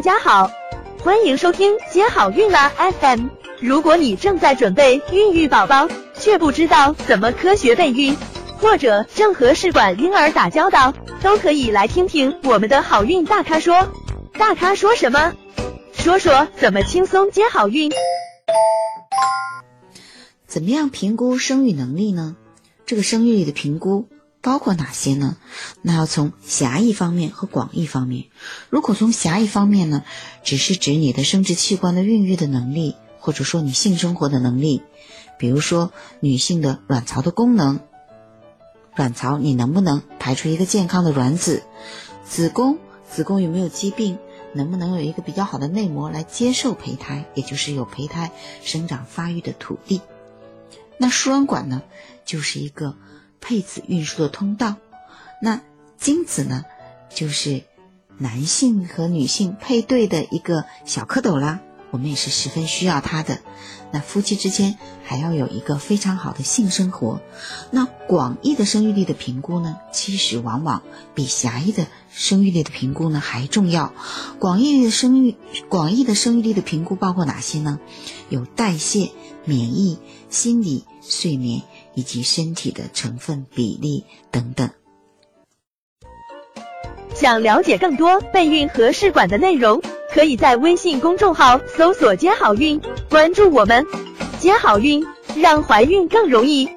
大家好，欢迎收听接好运啦 FM。如果你正在准备孕育宝宝，却不知道怎么科学备孕，或者正和试管婴儿打交道，都可以来听听我们的好运大咖说。大咖说什么？说说怎么轻松接好运。怎么样评估生育能力呢？这个生育力的评估。包括哪些呢？那要从狭义方面和广义方面。如果从狭义方面呢，只是指你的生殖器官的孕育的能力，或者说你性生活的能力，比如说女性的卵巢的功能，卵巢你能不能排出一个健康的卵子？子宫，子宫有没有疾病？能不能有一个比较好的内膜来接受胚胎，也就是有胚胎生长发育的土地？那输卵管呢，就是一个。配子运输的通道，那精子呢，就是男性和女性配对的一个小蝌蚪啦。我们也是十分需要它的。那夫妻之间还要有一个非常好的性生活。那广义的生育力的评估呢，其实往往比狭义的生育力的评估呢还重要。广义的生育广义的生育力的评估包括哪些呢？有代谢、免疫、心理、睡眠。以及身体的成分比例等等。想了解更多备孕和试管的内容，可以在微信公众号搜索“接好运”，关注我们，接好运，让怀孕更容易。